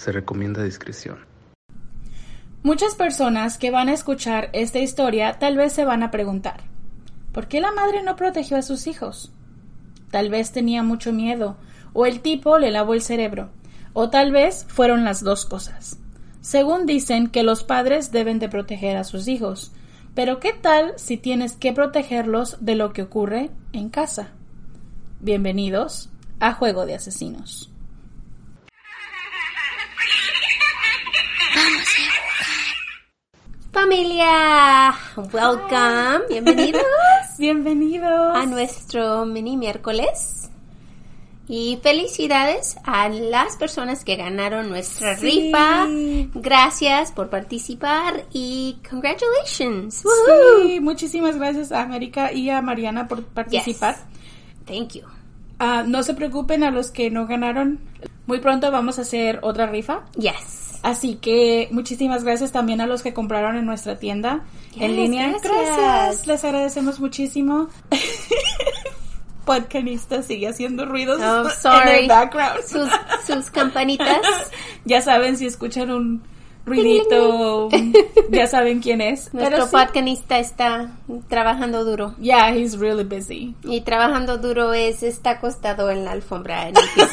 Se recomienda discreción. Muchas personas que van a escuchar esta historia tal vez se van a preguntar, ¿por qué la madre no protegió a sus hijos? Tal vez tenía mucho miedo, o el tipo le lavó el cerebro, o tal vez fueron las dos cosas. Según dicen que los padres deben de proteger a sus hijos, pero ¿qué tal si tienes que protegerlos de lo que ocurre en casa? Bienvenidos a Juego de Asesinos. Familia, welcome, bienvenidos Bienvenidos a nuestro mini miércoles. Y felicidades a las personas que ganaron nuestra Sí. rifa. Gracias por participar y congratulations. Sí, muchísimas gracias a América y a Mariana por participar. Thank you. Ah, no se preocupen a los que no ganaron. Muy pronto vamos a hacer otra rifa. Yes. Así que muchísimas gracias también a los que compraron en nuestra tienda en Yes, línea. gracias. Les agradecemos muchísimo. Podcanista sigue haciendo ruidos Oh, en sorry. el background. Sus, sus campanitas. ya saben si escuchan un ruidito, ya saben quién es. Nuestro sí, podcanista está trabajando duro. yeah, he's really busy. Y trabajando duro es, está acostado en la alfombra en el piso.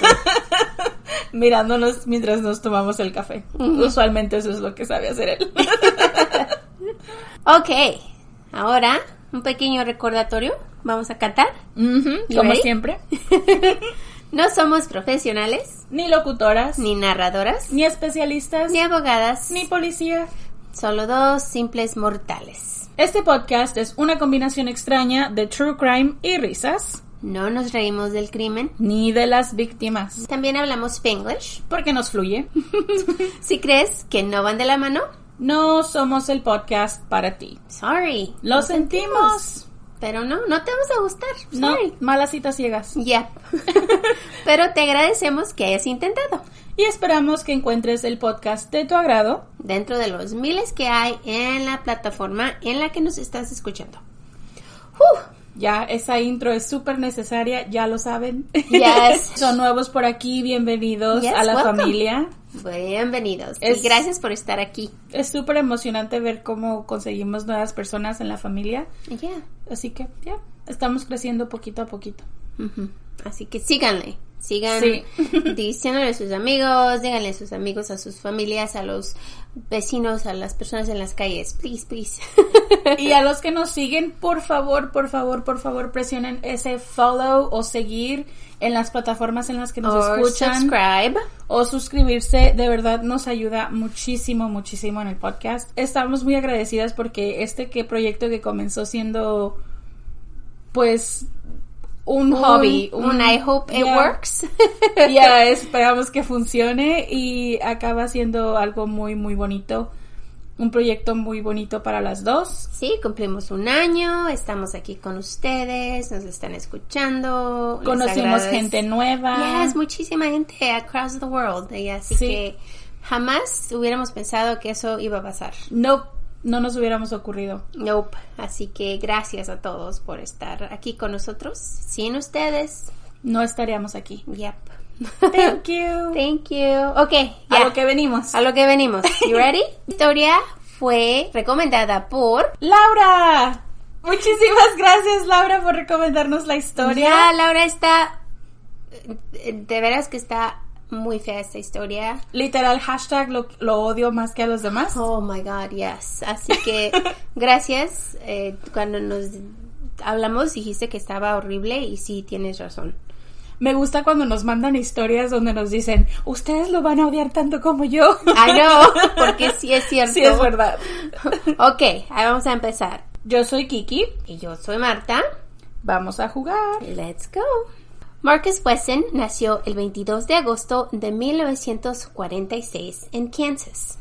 Mirándonos mientras nos tomamos el café. Usualmente eso es lo que sabe hacer él. ok, ahora un pequeño recordatorio. Vamos a cantar. Como ready? siempre. No somos profesionales, Ni locutoras, ni narradoras, ni especialistas, ni abogadas, ni policía. solo dos simples mortales. Este podcast es una combinación extraña de true crime y risas, No nos reímos del crimen. ni de las víctimas. También hablamos Spanglish. Porque nos fluye. Si crees que no van de la mano, No somos el podcast para ti. sorry. Lo sentimos. Pero no, no te vamos a gustar. No, Sorry. malas citas ciegas. Yep. Pero te agradecemos que hayas intentado. Y esperamos que encuentres el podcast de tu agrado. Dentro de los miles que hay en la plataforma en la que nos estás escuchando. Ya, esa intro es súper necesaria, ya lo saben. Yes. Son nuevos por aquí, bienvenidos Yes, a la welcome. familia. Bienvenidos. Es- Y gracias por estar aquí. Es súper emocionante ver cómo conseguimos nuevas personas en la familia. Yeah. Así que, ya, estamos creciendo poquito a poquito. Así que síganle. Sigan Sí. diciéndole a sus amigos, díganle a sus amigos, a sus familias, a los vecinos, a las personas en las calles. Please, please. Y a los que nos siguen, por favor, por favor, por favor, presionen ese follow o seguir en las plataformas en las que nos Or escuchan. subscribe. o suscribirse, de verdad nos ayuda muchísimo, muchísimo en el podcast. Estamos muy agradecidas porque este que proyecto que comenzó siendo pues un, hobby, Un, I hope it Yeah. works. Ya esperamos que funcione y acaba siendo algo muy muy bonito, un proyecto muy bonito para las dos. Sí, cumplimos un año, estamos aquí con ustedes, nos están escuchando. Conocimos gente nueva. Yes, muchísima gente across the world. y así Sí. que jamás hubiéramos pensado que eso iba a pasar. No, no nos hubiéramos ocurrido. Nope. Así que gracias a todos por estar aquí con nosotros. Sin ustedes, No estaríamos aquí. yep. Thank you. Thank you. Ok, A lo que venimos. A lo que venimos. You ready? La historia fue recomendada por Laura. Muchísimas gracias, Laura, por recomendarnos la historia. Ya, Laura está. De veras que está muy fea esta historia. Literal, hashtag lo, lo odio más que a los demás. Oh my god, yes. Así que gracias. Eh, cuando nos hablamos dijiste que estaba horrible y sí tienes razón. Me gusta cuando nos mandan historias donde nos dicen, ustedes lo van a odiar tanto como yo. I know, porque sí es cierto. Sí, es verdad. Ok, ahí vamos a empezar. Yo soy Kiki. Y yo soy Marta. Vamos a jugar. Let's go. Marcus Wesson nació el 22 de agosto de 1946 en Kansas.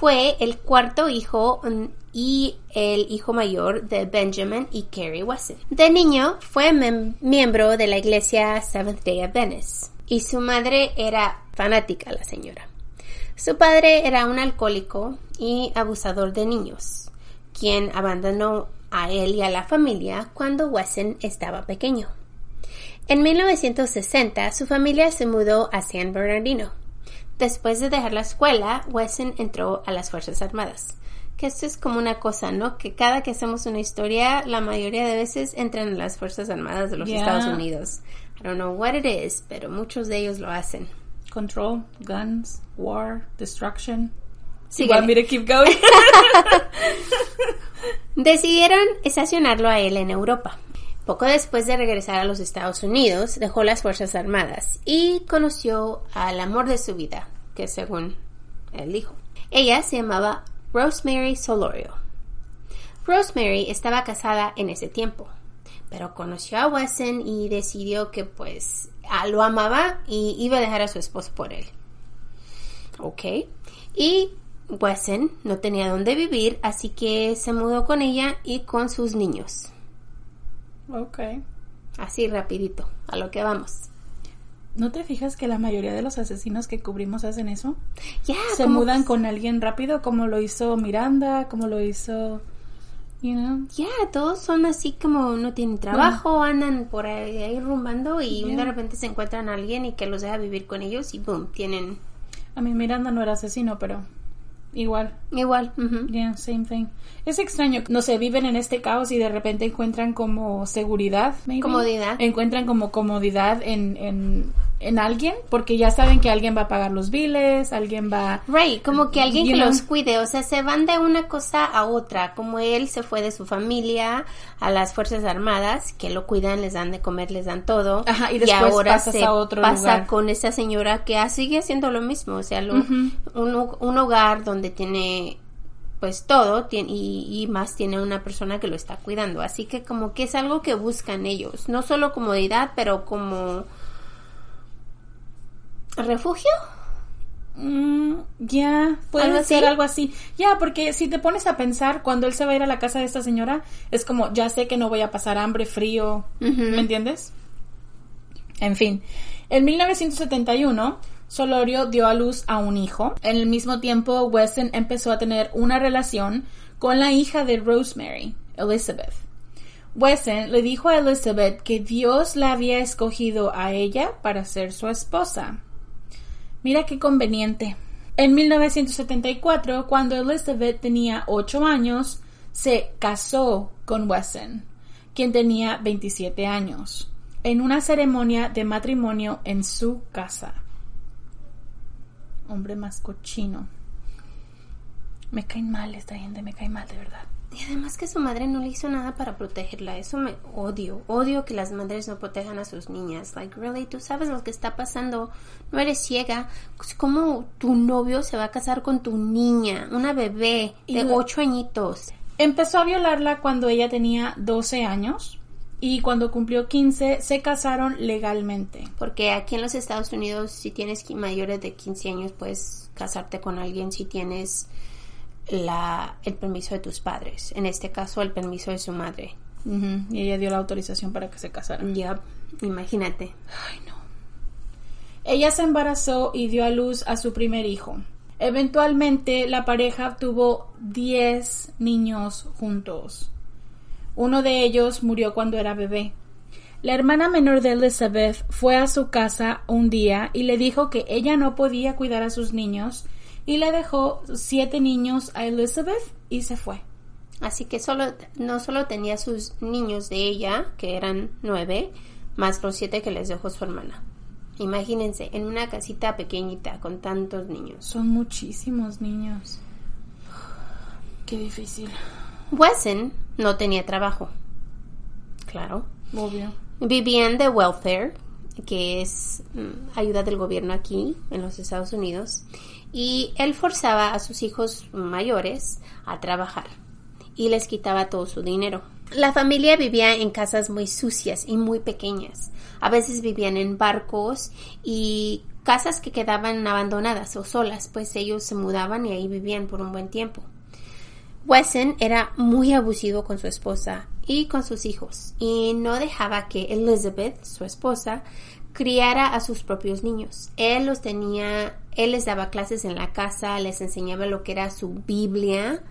Fue el cuarto hijo mm, y el hijo mayor de Benjamin y Carrie Wesson. De niño fue miembro de la iglesia Seventh Day Adventist y su madre era fanática, la señora. Su padre era un alcohólico y abusador de niños, quien abandonó a él y a la familia cuando Wesson estaba pequeño. En 1960 su familia se mudó a San Bernardino. Después de dejar la escuela, Wesson entró a las Fuerzas Armadas. Que esto es como una cosa, ¿no? Que cada que hacemos una historia, la mayoría de veces entran a las Fuerzas Armadas de los Yeah. Estados Unidos. I don't know what it is, pero muchos de ellos lo hacen. Control, guns, war, destruction. You want me to keep going? Decidieron estacionarlo a él en Europa. Poco después de regresar a los Estados Unidos, dejó las Fuerzas Armadas y conoció al amor de su vida, que según él dijo. Ella se llamaba Rosemary Solorio. Rosemary estaba casada en ese tiempo, pero conoció a Wesson y decidió que pues a- lo amaba y iba a dejar a su esposo por él. Ok. Y Wesson no tenía dónde vivir, así que se mudó con ella y con sus niños. Ok. Así rapidito, a lo que vamos. ¿No te fijas que la mayoría de los asesinos que cubrimos hacen eso? Ya, Se como- mudan con alguien rápido, como lo hizo Miranda, como lo hizo. You know? Ya, todos son así como no tienen trabajo, andan por ahí, ahí rumbando y de repente se encuentran a alguien y que los deja vivir con ellos y boom, tienen A mí Miranda no era asesino, pero igual. igual. ujú. Yeah, same thing. Es extraño, no sé, viven en este caos y de repente encuentran como seguridad, maybe. Comodidad. Encuentran como comodidad en, en, en alguien, porque ya saben que alguien va a pagar los biles, alguien va... Right, como que alguien que know? los cuide, o sea, se van de una cosa a otra, como él se fue de su familia a las Fuerzas Armadas, que lo cuidan, les dan de comer, les dan todo, Ajá, y después ahora pasas se a otro pasa lugar. con esa señora que ah, sigue haciendo lo mismo, o sea, lo- un, un hogar donde tiene pues todo tiene, y, y más tiene una persona que lo está cuidando, así que como que es algo que buscan ellos, no solo comodidad, pero como refugio. Mm, ya, puede ¿Algo ser así? algo así. Ya, porque si te pones a pensar, cuando él se va a ir a la casa de esta señora, es como, ya sé que no voy a pasar hambre, frío. ¿me entiendes? En fin, en 1971, Solorio dio a luz a un hijo. En el mismo tiempo, Weston empezó a tener una relación con la hija de Rosemary, Elizabeth. Wesson le dijo a Elizabeth que Dios la había escogido a ella para ser su esposa. Mira qué conveniente. En 1974, cuando Elizabeth tenía 8 años, se casó con Wesson, quien tenía 27 años, en una ceremonia de matrimonio en su casa. Hombre más cochino. Me caen mal esta gente, me cae mal de verdad. Y además que su madre no le hizo nada para protegerla. Eso me odio. Odio que las madres no protejan a sus niñas. Like, really, tú sabes lo que está pasando. No eres ciega. Pues, ¿Cómo tu novio se va a casar con tu niña? Una bebé de ocho añitos. Empezó a violarla cuando ella tenía 12 años y cuando cumplió 15 se casaron legalmente. Porque aquí en los Estados Unidos, si tienes mayores de 15 años, puedes casarte con alguien si tienes la, el permiso de tus padres. En este caso, el permiso de su madre. Y ella dio la autorización para que se casaran. Ya, imagínate. Ay, no. Ella se embarazó y dio a luz a su primer hijo. Eventualmente la pareja tuvo 10 niños juntos. Uno de ellos murió cuando era bebé. La hermana menor de Elizabeth fue a su casa un día y le dijo que ella no podía cuidar a sus niños y le dejó siete niños a Elizabeth y se fue. Así que solo, no solo tenía sus niños de ella, que eran nueve, más los siete que les dejó su hermana. Imagínense, en una casita pequeñita con tantos niños. Son muchísimos niños. Qué difícil. Wesson no tenía trabajo. Claro. Obvio. Vivían de welfare, que es mm, ayuda del gobierno aquí en los Estados Unidos, y él forzaba a sus hijos mayores a trabajar y les quitaba todo su dinero. La familia vivía en casas muy sucias y muy pequeñas. A veces vivían en barcos y casas que quedaban abandonadas o solas, pues ellos se mudaban y ahí vivían por un buen tiempo. Wesson era muy abusivo con su esposa y con sus hijos y no dejaba que Elizabeth, su esposa, criara a sus propios niños. Él los tenía, él les daba clases en la casa, les enseñaba lo que era su Biblia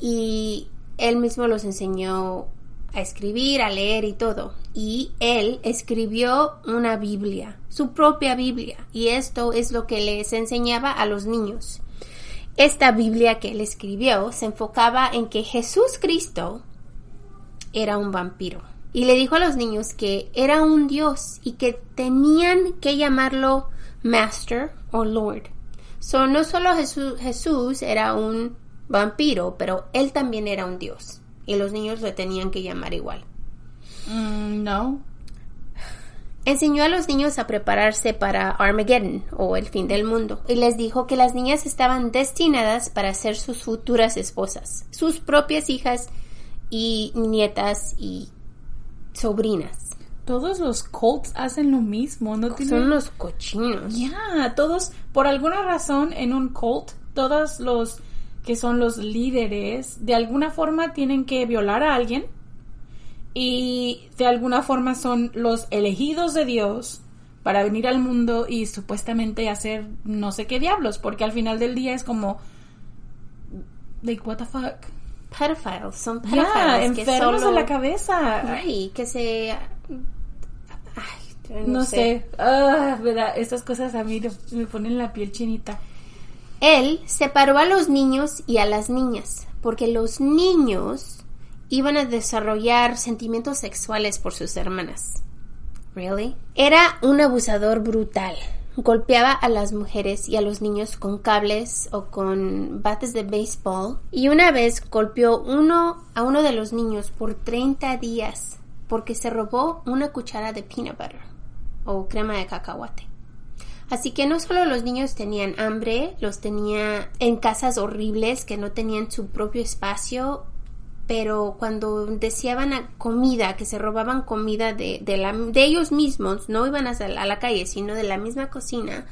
y él mismo los enseñó a escribir, a leer y todo. Y él escribió una Biblia, su propia Biblia. Y esto es lo que les enseñaba a los niños. Esta Biblia que él escribió se enfocaba en que Jesús Cristo era un vampiro. Y le dijo a los niños que era un Dios y que tenían que llamarlo Master o Lord. So, no solo Jesús, Jesús era un vampiro, pero él también era un dios. Y los niños le tenían que llamar igual. Mm, no. Enseñó a los niños a prepararse para Armageddon o el fin del mundo y les dijo que las niñas estaban destinadas para ser sus futuras esposas, sus propias hijas y nietas y sobrinas. Todos los cults hacen lo mismo, ¿no? Son los cochinos. Ya, todos, por alguna razón en un cult, todos los que son los líderes, de alguna forma tienen que violar a alguien y de alguna forma son los elegidos de Dios para venir al mundo y supuestamente hacer no sé qué diablos, porque al final del día es como like what the fuck. Pedophiles, son pedophiles que enfermos solo... de la cabeza. Ay, que se... Ay, No, sé. Ah, verdad, estas cosas a mí me ponen la piel chinita. Él separó a los niños y a las niñas, porque los niños iban a desarrollar sentimientos sexuales por sus hermanas. Really? Era un abusador brutal. Golpeaba a las mujeres y a los niños con cables o con bates de béisbol. Y una vez golpeó uno a uno de los niños por 30 días porque se robó una cuchara de peanut butter o crema de cacahuate. Así que no solo los niños tenían hambre, los tenía en casas horribles que no tenían su propio espacio, pero cuando deseaban comida, que se robaban comida de, de, la- de ellos mismos, no iban a, a la calle, sino de la misma cocina,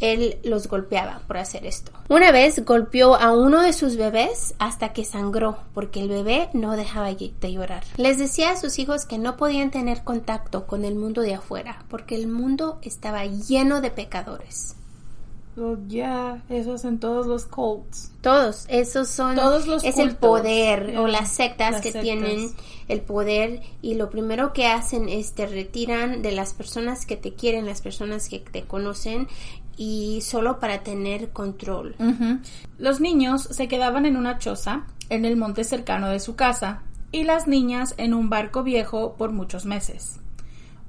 él los golpeaba por hacer esto. Una vez golpeó a uno de sus bebés hasta que sangró, porque el bebé no dejaba de llorar. Les decía a sus hijos que no podían tener contacto con el mundo de afuera, porque el mundo estaba lleno de pecadores. Oh, ya, eso es en todos los cults. Todos, esos son Todos los es el poder o las sectas las que sectas. tienen el poder y lo primero que hacen es te retiran de las personas que te quieren, las personas que te conocen y solo para tener control. Los niños se quedaban en una choza en el monte cercano de su casa y las niñas en un barco viejo por muchos meses.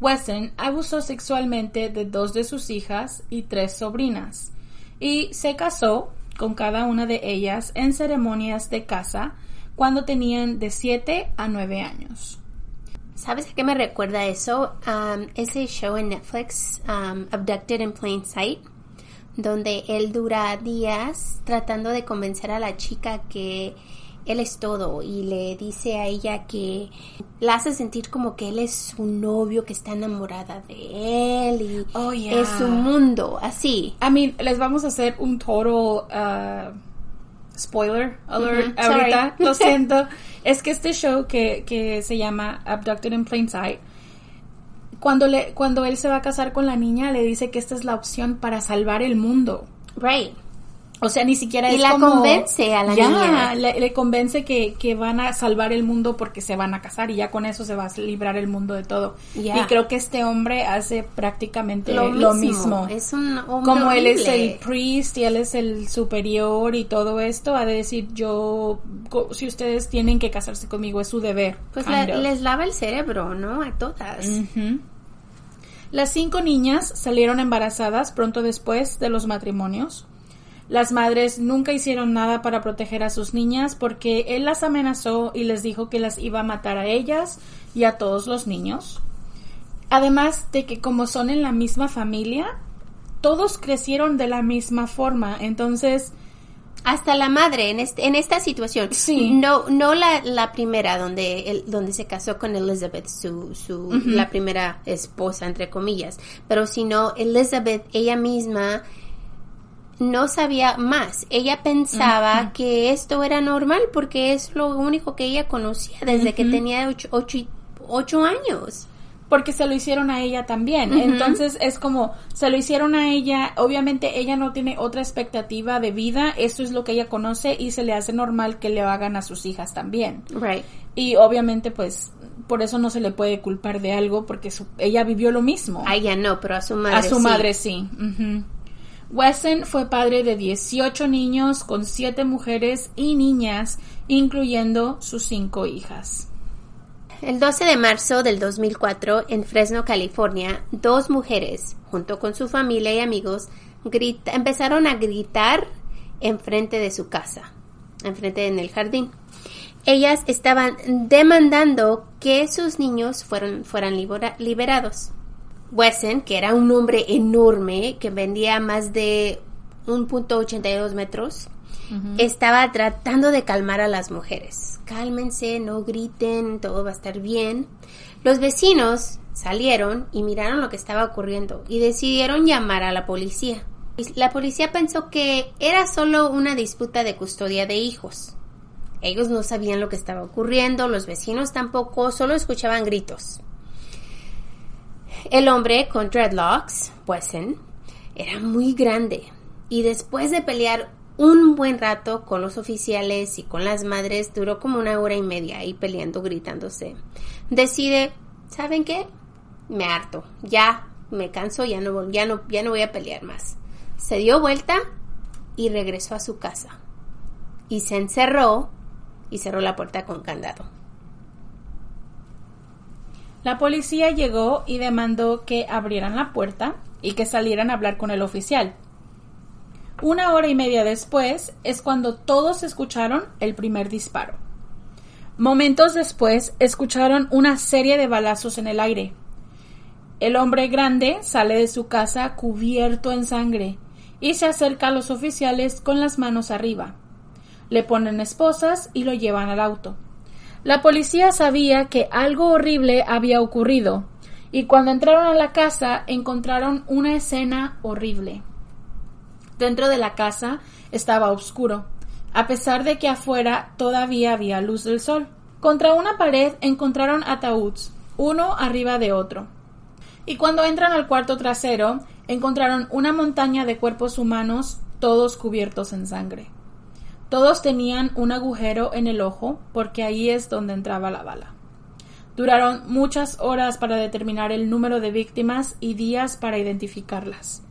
Weston abusó sexualmente de dos de sus hijas y tres sobrinas y se casó con cada una de ellas en ceremonias de casa cuando tenían de 7 a 9 años. ¿Sabes a qué me recuerda eso? Um, ese show en Netflix, um, Abducted in Plain Sight, donde él dura días tratando de convencer a la chica que él es todo y le dice a ella que la hace sentir como que él es su novio, que está enamorada de él y Oh, yeah. es su mundo, así. I mean, les vamos a hacer un total uh, spoiler alert Ujú, ahorita. sorry. Lo siento. es que este show que, que se llama Abducted in Plain Sight, cuando, le, cuando él se va a casar con la niña, le dice que esta es la opción para salvar el mundo. Right. O sea, ni siquiera Y es la como... convence a la Ya, niña. Le, le convence que, que van a salvar el mundo porque se van a casar y ya con eso se va a librar el mundo de todo. Y creo que este hombre hace prácticamente lo, mismo. Es un hombre Como él es el priest y él es el superior y todo esto, ha de decir yo, si ustedes tienen que casarse conmigo es su deber. Pues la- les lava el cerebro, ¿no? A todas. Las cinco niñas salieron embarazadas pronto después de los matrimonios. Las madres nunca hicieron nada para proteger a sus niñas porque él las amenazó y les dijo que las iba a matar a ellas y a todos los niños. Además de que como son en la misma familia, todos crecieron de la misma forma. Entonces, hasta la madre en, este, en esta situación. Sí. No, no la, la primera donde, el, donde se casó con Elizabeth, su, su la primera esposa, entre comillas, pero sino Elizabeth, ella misma no sabía más. Ella pensaba que esto era normal porque es lo único que ella conocía desde que tenía ocho, ocho, ocho años porque se lo hicieron a ella también. Entonces es como, se lo hicieron a ella, obviamente ella no tiene otra expectativa de vida, eso es lo que ella conoce y se le hace normal que le hagan a sus hijas también. Right. Y obviamente pues por eso no se le puede culpar de algo porque ella vivió lo mismo. A ella no, pero a su madre A su sí. madre sí. Wesson fue padre de 18 niños con 7 mujeres y niñas, incluyendo sus 5 hijas. El 12 de marzo del 2004, en Fresno, California, dos mujeres, junto con su familia y amigos, empezaron a gritar enfrente de su casa, enfrente en el jardín. Ellas estaban demandando que sus niños fueran, fueran libera, liberados. Wesson, que era un hombre enorme, que vendía más de 1.82 metros, estaba tratando de calmar a las mujeres. Cálmense, no griten, todo va a estar bien. Los vecinos salieron y miraron lo que estaba ocurriendo y decidieron llamar a la policía. La policía pensó que era solo una disputa de custodia de hijos. Ellos no sabían lo que estaba ocurriendo, los vecinos tampoco, solo escuchaban gritos. El hombre con dreadlocks, Wesson, era muy grande y después de pelear un buen rato con los oficiales y con las madres, duró como una hora y media ahí peleando, gritándose. Decide, ¿saben qué? Me harto, ya me canso, ya no, ya no, ya no voy a pelear más. Se dio vuelta y regresó a su casa. Y se encerró y cerró la puerta con candado. La policía llegó y demandó que abrieran la puerta y que salieran a hablar con el oficial. Una hora y media después es cuando todos escucharon el primer disparo. Momentos después escucharon una serie de balazos en el aire. El hombre grande sale de su casa cubierto en sangre y se acerca a los oficiales con las manos arriba. Le ponen esposas y lo llevan al auto. La policía sabía que algo horrible había ocurrido y cuando entraron a la casa encontraron una escena horrible. Dentro de la casa estaba oscuro, a pesar de que afuera todavía había luz del sol. Contra una pared encontraron ataúds, uno arriba de otro. Y cuando entran al cuarto trasero, encontraron una montaña de cuerpos humanos, todos cubiertos en sangre. Todos tenían un agujero en el ojo, porque ahí es donde entraba la bala. Duraron muchas horas para determinar el número de víctimas y días para identificarlas.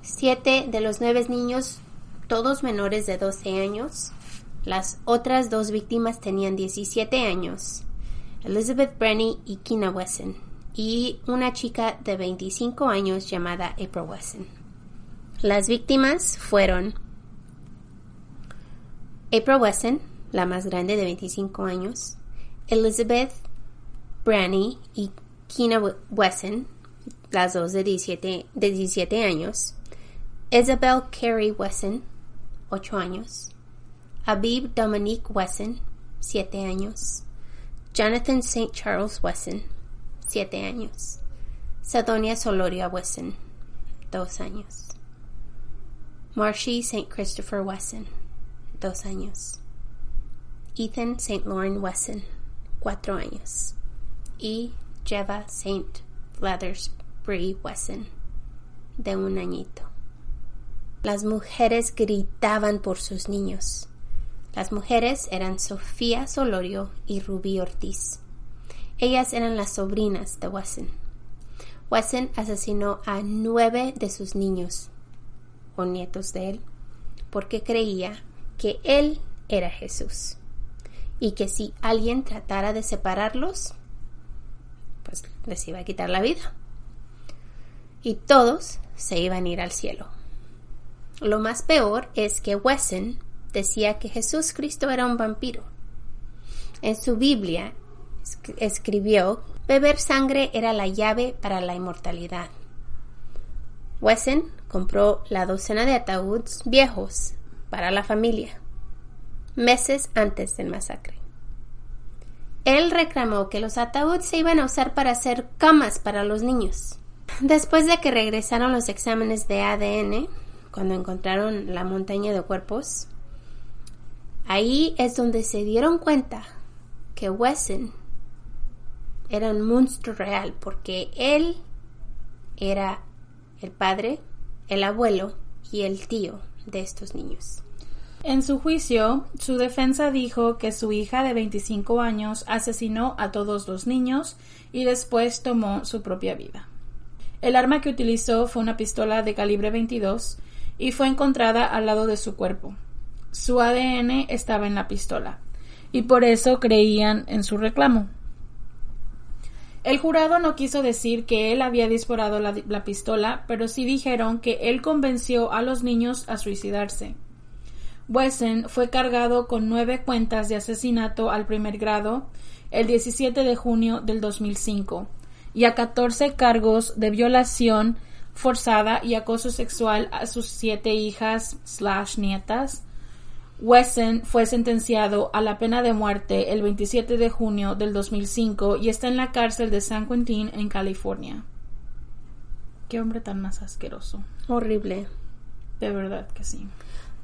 Siete de los nueve niños, todos menores de 12 años. Las otras dos víctimas tenían 17 años, Elizabeth Brenny y Kina Wesson, y una chica de 25 años llamada April Wesson. Las víctimas fueron April Wesson, la más grande de 25 años, Elizabeth Branny y Kina Wesson, las dos de 17, de 17 años, Isabel Carey Wesson, 8 años, Abib Dominique Wesson, 7 años, Jonathan St. Charles Wesson, 7 años, Sadonia Soloria Wesson, 2 años, Marshy St. Christopher Wesson, 2 años, Ethan St. Lauren Wesson, 4 años, y Jeva St. Lathersbury Wesson, de un añito. Las mujeres gritaban por sus niños. Las mujeres eran Sofía Solorio y Rubí Ortiz. Ellas eran las sobrinas de Wesson. Wesson asesinó a nueve de sus niños, o nietos de él, porque creía que él era Jesús y que si alguien tratara de separarlos, pues les iba a quitar la vida. Y todos se iban a ir al cielo. Lo más peor es que Wesson decía que Jesús Cristo era un vampiro. En su Biblia escribió, beber sangre era la llave para la inmortalidad. Wesson compró la docena de ataúdes viejos para la familia, meses antes del masacre. Él reclamó que los ataúdes se iban a usar para hacer camas para los niños. Después de que regresaron los exámenes de ADN, cuando encontraron la montaña de cuerpos, ahí es donde se dieron cuenta que Wesson era un monstruo real, porque él era el padre, el abuelo y el tío de estos niños. En su juicio, su defensa dijo que su hija de 25 años asesinó a todos los niños y después tomó su propia vida. El arma que utilizó fue una pistola de calibre 22 y fue encontrada al lado de su cuerpo. Su ADN estaba en la pistola y por eso creían en su reclamo. El jurado no quiso decir que él había disparado la, la, pistola, pero sí dijeron que él convenció a los niños a suicidarse. Wesson fue cargado con nueve cuentas de asesinato al primer grado el 17 de junio del 2005 y a 14 cargos de violación forzada y acoso sexual a sus siete hijas slash nietas. Wesson fue sentenciado a la pena de muerte el 27 de junio del 2005 y está en la cárcel de San Quentin en California. Qué hombre tan más asqueroso. Horrible. De verdad que sí.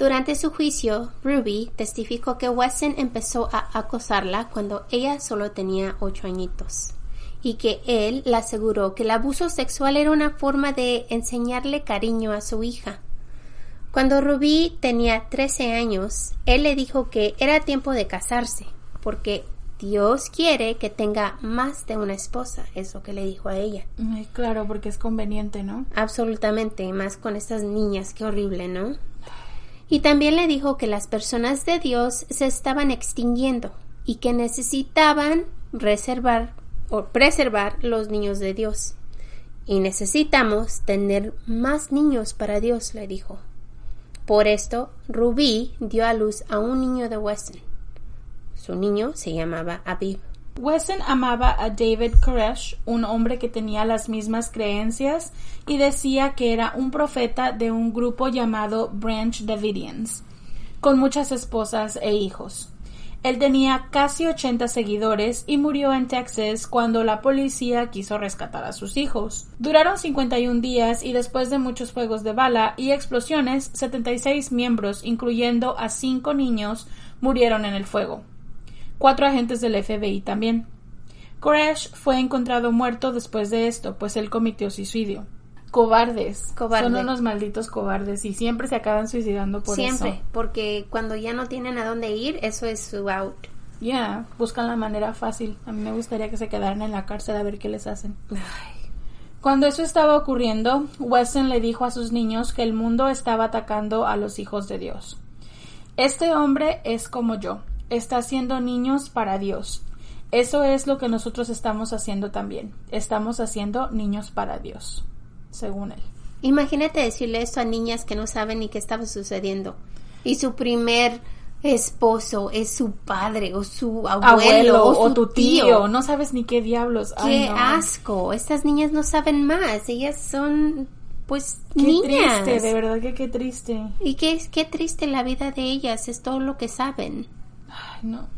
Durante su juicio, Ruby testificó que Wesson empezó a acosarla cuando ella solo tenía ocho añitos y que él le aseguró que el abuso sexual era una forma de enseñarle cariño a su hija. Cuando Ruby tenía 13 años, él le dijo que era tiempo de casarse, porque Dios quiere que tenga más de una esposa, es lo que le dijo a ella. Ay, claro, porque es conveniente, ¿no? Absolutamente, más con estas niñas, qué horrible, ¿no? Y también le dijo que las personas de Dios se estaban extinguiendo y que necesitaban reservar o preservar los niños de Dios. Y necesitamos tener más niños para Dios, le dijo. Por esto, Rubí dio a luz a un niño de Weston. Su niño se llamaba Abib. Wesson amaba a David Koresh, un hombre que tenía las mismas creencias y decía que era un profeta de un grupo llamado Branch Davidians, con muchas esposas e hijos. Él tenía casi 80 seguidores y murió en Texas cuando la policía quiso rescatar a sus hijos. Duraron 51 días y después de muchos fuegos de bala y explosiones, 76 miembros, incluyendo a cinco niños, murieron en el fuego cuatro agentes del FBI también. Koresh fue encontrado muerto después de esto, pues él cometió suicidio. Cobardes. Son unos malditos cobardes y siempre se acaban suicidando por eso. Siempre, porque cuando ya no tienen a dónde ir, eso es su out. Ya, buscan la manera fácil. A mí me gustaría que se quedaran en la cárcel a ver qué les hacen. Cuando eso estaba ocurriendo, Weston le dijo a sus niños que el mundo estaba atacando a los hijos de Dios. Este hombre es como yo está haciendo niños para Dios. Eso es lo que nosotros estamos haciendo también. Estamos haciendo niños para Dios, según él. Imagínate decirle esto a niñas que no saben ni qué estaba sucediendo. Y su primer esposo es su padre o su abuelo, o, tu tío. No sabes ni qué diablos. Qué asco. Estas niñas no saben más. Ellas son pues qué niñas. triste, de verdad que qué triste. Y qué, qué triste la vida de ellas, es todo lo que saben. Ay, no.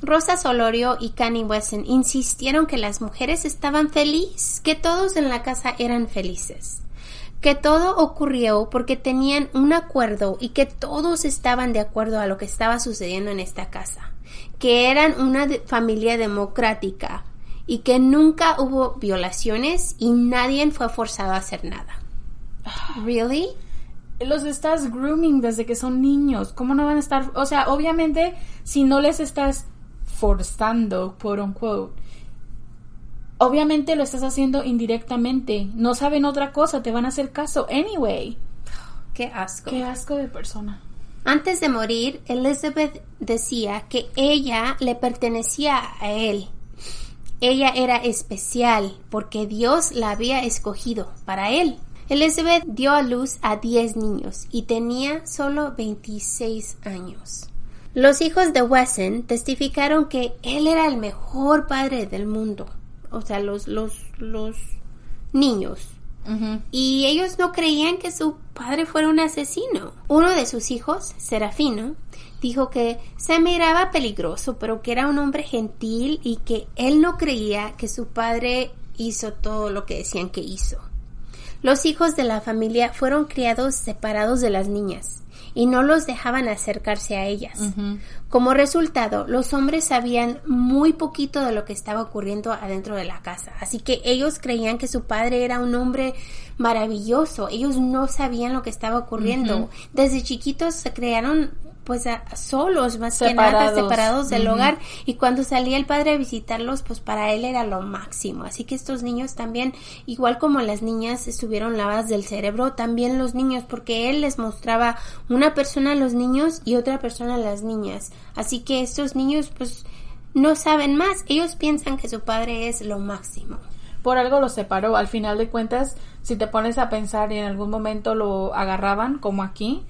Rosa Solorio y Kanye Wesson insistieron que las mujeres estaban felices, que todos en la casa eran felices, que todo ocurrió porque tenían un acuerdo y que todos estaban de acuerdo a lo que estaba sucediendo en esta casa, que eran una familia democrática y que nunca hubo violaciones y nadie fue forzado a hacer nada. ¿Really? Los estás grooming desde que son niños. ¿Cómo no van a estar? O sea, obviamente, si no les estás forzando, quote unquote, obviamente lo estás haciendo indirectamente. No saben otra cosa, te van a hacer caso anyway. Qué asco. Qué asco de persona. Antes de morir, Elizabeth decía que ella le pertenecía a él ella era especial porque Dios la había escogido para él. Elizabeth dio a luz a 10 niños y tenía solo 26 años. Los hijos de Wesson testificaron que él era el mejor padre del mundo. O sea, los, los, los niños. Y ellos no creían que su padre fuera un asesino. Uno de sus hijos, Serafino, dijo que se miraba peligroso, pero que era un hombre gentil y que él no creía que su padre hizo todo lo que decían que hizo. Los hijos de la familia fueron criados separados de las niñas y no los dejaban acercarse a ellas. Como resultado, los hombres sabían muy poquito de lo que estaba ocurriendo adentro de la casa, así que ellos creían que su padre era un hombre maravilloso, ellos no sabían lo que estaba ocurriendo. Desde chiquitos se crearon pues solos más que nada separados. del hogar. Y cuando salía el padre a visitarlos pues para él era lo máximo. Así que estos niños también igual como las niñas estuvieron lavadas del cerebro también los niños porque él les mostraba una persona a los niños y otra persona a las niñas. Así que estos niños pues no saben más. Ellos piensan que su padre es lo máximo. Por algo los separó. Al final de cuentas si te pones a pensar y en algún momento lo agarraban como aquí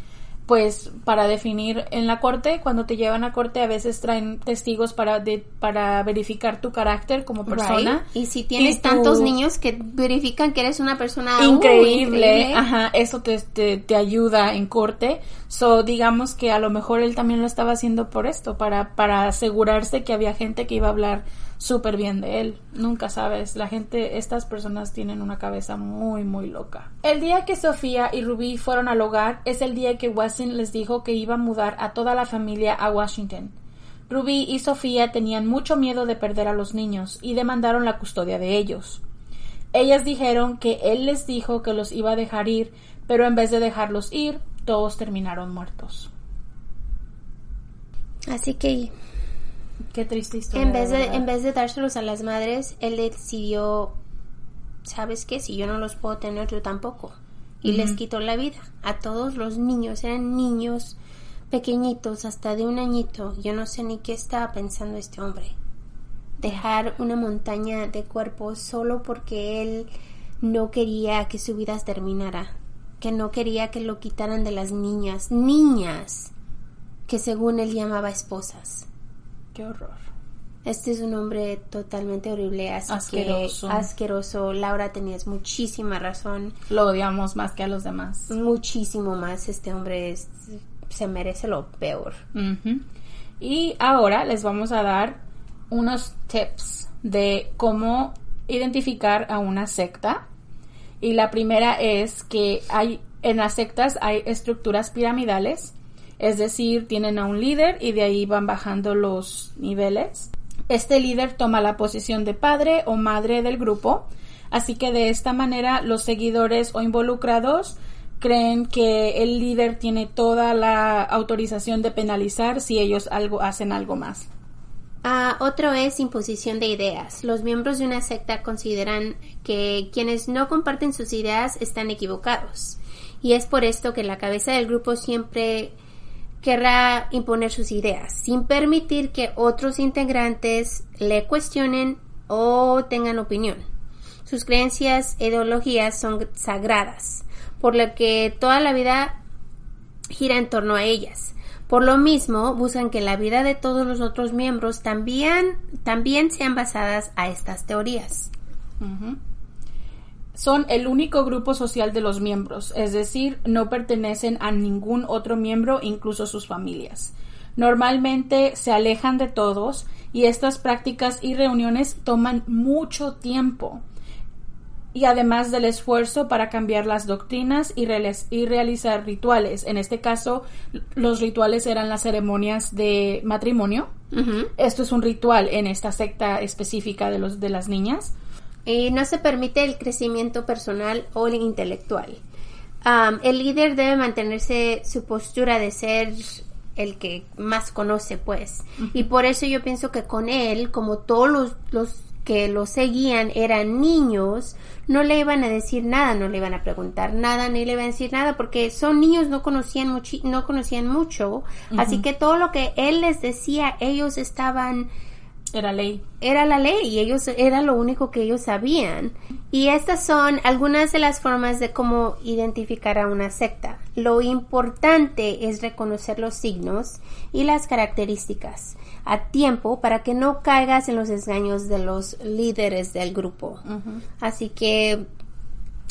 pues para definir en la corte, cuando te llevan a corte a veces traen testigos para de, para verificar tu carácter como persona. Y si tienes tantos niños que verifican que eres una persona uh, increíble, ajá, eso te, te, te, ayuda en corte. So digamos que a lo mejor él también lo estaba haciendo por esto, para, para asegurarse que había gente que iba a hablar súper bien de él. Nunca sabes, la gente, estas personas tienen una cabeza muy, muy loca. El día que Sofía y Ruby fueron al hogar es el día que Wesson les dijo que iba a mudar a toda la familia a Washington. Ruby y Sofía tenían mucho miedo de perder a los niños y demandaron la custodia de ellos. Ellas dijeron que él les dijo que los iba a dejar ir, pero en vez de dejarlos ir, todos terminaron muertos. Así que Qué triste historia. En vez de, en vez de dárselos a las madres, él decidió, ¿sabes qué? Si yo no los puedo tener, yo tampoco. Y les quitó la vida a todos los niños. Eran niños pequeñitos, hasta de un añito. Yo no sé ni qué estaba pensando este hombre. Dejar una montaña de cuerpos solo porque él no quería que su vida terminara. Que no quería que lo quitaran de las niñas. Niñas que según él llamaba esposas. Qué horror. Este es un hombre totalmente horrible, asqueroso. asqueroso. Laura tenías muchísima razón. Lo odiamos más que a los demás. Muchísimo más. Este hombre se merece lo peor. Y ahora les vamos a dar unos tips de cómo identificar a una secta. Y la primera es que hay en las sectas hay estructuras piramidales es decir, tienen a un líder y de ahí van bajando los niveles. Este líder toma la posición de padre o madre del grupo, así que de esta manera los seguidores o involucrados creen que el líder tiene toda la autorización de penalizar si ellos algo hacen algo más. Ah, otro es imposición de ideas. Los miembros de una secta consideran que quienes no comparten sus ideas están equivocados. Y es por esto que la cabeza del grupo siempre querrá imponer sus ideas, sin permitir que otros integrantes le cuestionen o tengan opinión. Sus creencias e ideologías son sagradas, por lo que toda la vida gira en torno a ellas. Por lo mismo, buscan que la vida de todos los otros miembros también, también sean basadas a estas teorías son el único grupo social de los miembros, es decir, no pertenecen a ningún otro miembro, incluso sus familias. Normalmente se alejan de todos y estas prácticas y reuniones toman mucho tiempo. Y además del esfuerzo para cambiar las doctrinas y, realizar rituales. En este caso, los rituales eran las ceremonias de matrimonio. Esto es un ritual en esta secta específica de, los, de las niñas y no se permite el crecimiento personal o el intelectual. el líder debe mantenerse su postura de ser el que más conoce, pues. Y por eso yo pienso que con él, como todos los, los que lo seguían eran niños, no le iban a decir nada, no le iban a preguntar nada, ni le iban a decir nada, porque son niños, no conocían, mucho, no conocían mucho, así que todo lo que él les decía, ellos estaban Era ley. Era la ley y ellos era lo único que ellos sabían. Y estas son algunas de las formas de cómo identificar a una secta. Lo importante es reconocer los signos y las características a tiempo para que no caigas en los engaños de los líderes del grupo. Así que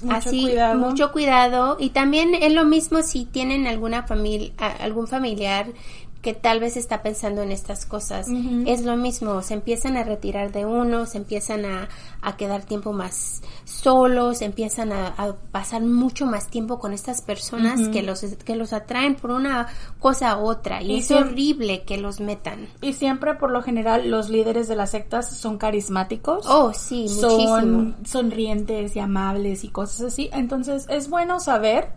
Mucho así cuidado. mucho cuidado y también es lo mismo si tienen alguna familia algún familiar que tal vez está pensando en estas cosas. Es lo mismo se empiezan a retirar de uno se empiezan a, a quedar tiempo más solos empiezan a, a pasar mucho más tiempo con estas personas que los que los atraen por una cosa u otra. Y, Y es horrible que los metan. Y siempre, por lo general, los líderes de las sectas son carismáticos. oh sí muchísimo. son sonrientes y amables y cosas así. Entonces es bueno saber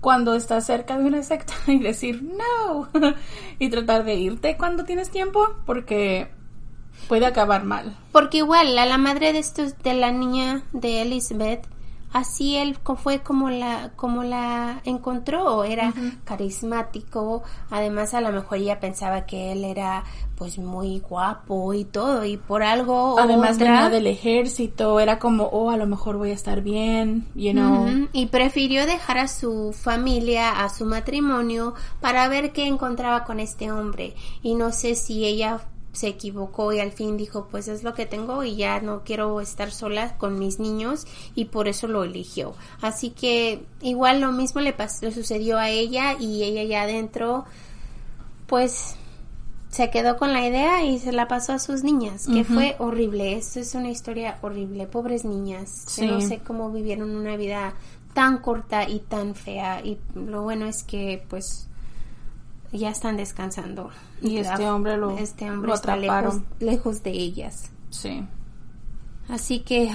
cuando estás cerca de una secta y decir no y tratar de irte cuando tienes tiempo porque puede acabar mal. Porque igual, a la madre de estos, de la niña de Elizabeth, así él fue como la, como la encontró, era carismático, además a lo mejor ella pensaba que él era pues muy guapo y todo, y por algo o Además otra, venía del ejército, era como, oh, a lo mejor voy a estar bien, you know. Y prefirió dejar a su familia, a su matrimonio, para ver qué encontraba con este hombre. Y no sé si ella se equivocó y al fin dijo, pues es lo que tengo y ya no quiero estar sola con mis niños y por eso lo eligió. Así que igual lo mismo le, pas- le sucedió a ella y ella ya adentro, pues se quedó con la idea y se la pasó a sus niñas, que fue horrible. Esto es una historia horrible. Pobres niñas. Sí. No sé cómo vivieron una vida tan corta y tan fea. Y lo bueno es que, pues, ya están descansando. Y este hombre lo- este hombre lo está lejos, de ellas. Sí. Así que.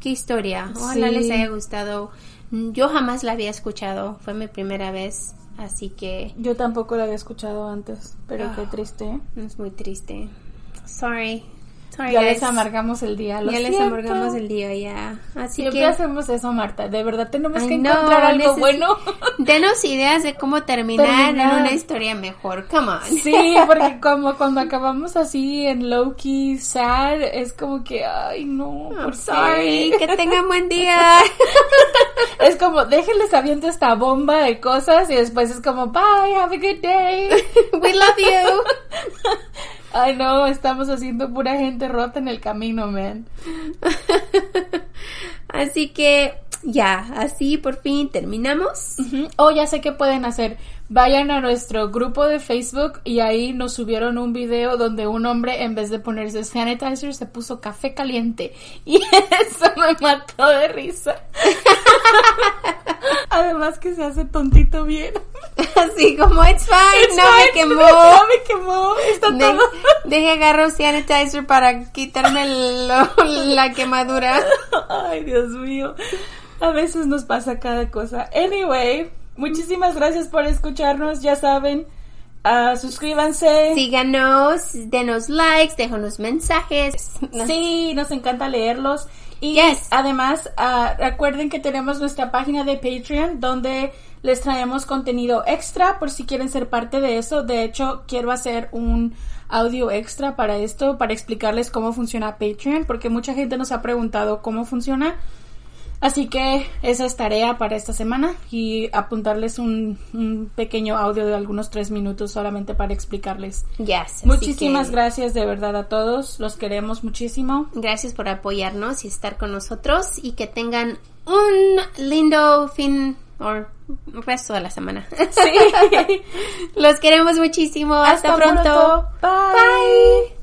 ¡Qué historia! Ojalá Sí. les haya gustado. Yo jamás la había escuchado. Fue mi primera vez. Así que Yo tampoco lo había escuchado antes, pero qué Ah. triste. es muy triste. Sorry. Sorry, Ya guys. les amargamos el día. Lo Ya les siento. amargamos el día ya. Así Siempre que hacemos eso, Marta. De verdad tenemos I que encontrar algo neces- bueno. denos ideas de cómo terminar, Terminar. en una historia mejor. Come on. Sí, porque como cuando acabamos así en low key sad, es como que, ay, no, I'm ¿por qué? sorry. Que tengan buen día. Es como, déjenles aviento esta bomba de cosas y después es como, bye, have a good day. We love you. Ay, no, estamos haciendo pura gente rota en el camino, man. Así que ya, así por fin terminamos. Ujú. Oh, ya sé qué pueden hacer. Vayan a nuestro grupo de Facebook y ahí nos subieron un video donde un hombre en vez de ponerse sanitizer se puso café caliente y eso me mató de risa. Además que se hace tontito bien. Así como it's fine, It's no me quemó. No me quemó. Está De- todo. deje agarro sanitizer para quitarme lo- la quemadura. Ay, Dios mío. A veces nos pasa cada cosa. Anyway, muchísimas gracias por escucharnos. Ya saben, ah, suscríbanse. Síganos, denos likes, déjanos mensajes. Sí, nos encanta leerlos. Y Yes. además, ah, recuerden que tenemos nuestra página de Patreon donde les traemos contenido extra por si quieren ser parte de eso. De hecho, quiero hacer un audio extra para esto, para explicarles cómo funciona Patreon, porque mucha gente nos ha preguntado cómo funciona. Así que esa es tarea para esta semana y apuntarles un, un pequeño audio de algunos tres minutos solamente para explicarles. Yes, Muchísimas que gracias de verdad a todos, los queremos muchísimo. Gracias por apoyarnos y estar con nosotros y que tengan un lindo fin o resto de la semana. Sí. Los queremos muchísimo. Hasta, pronto. Bye.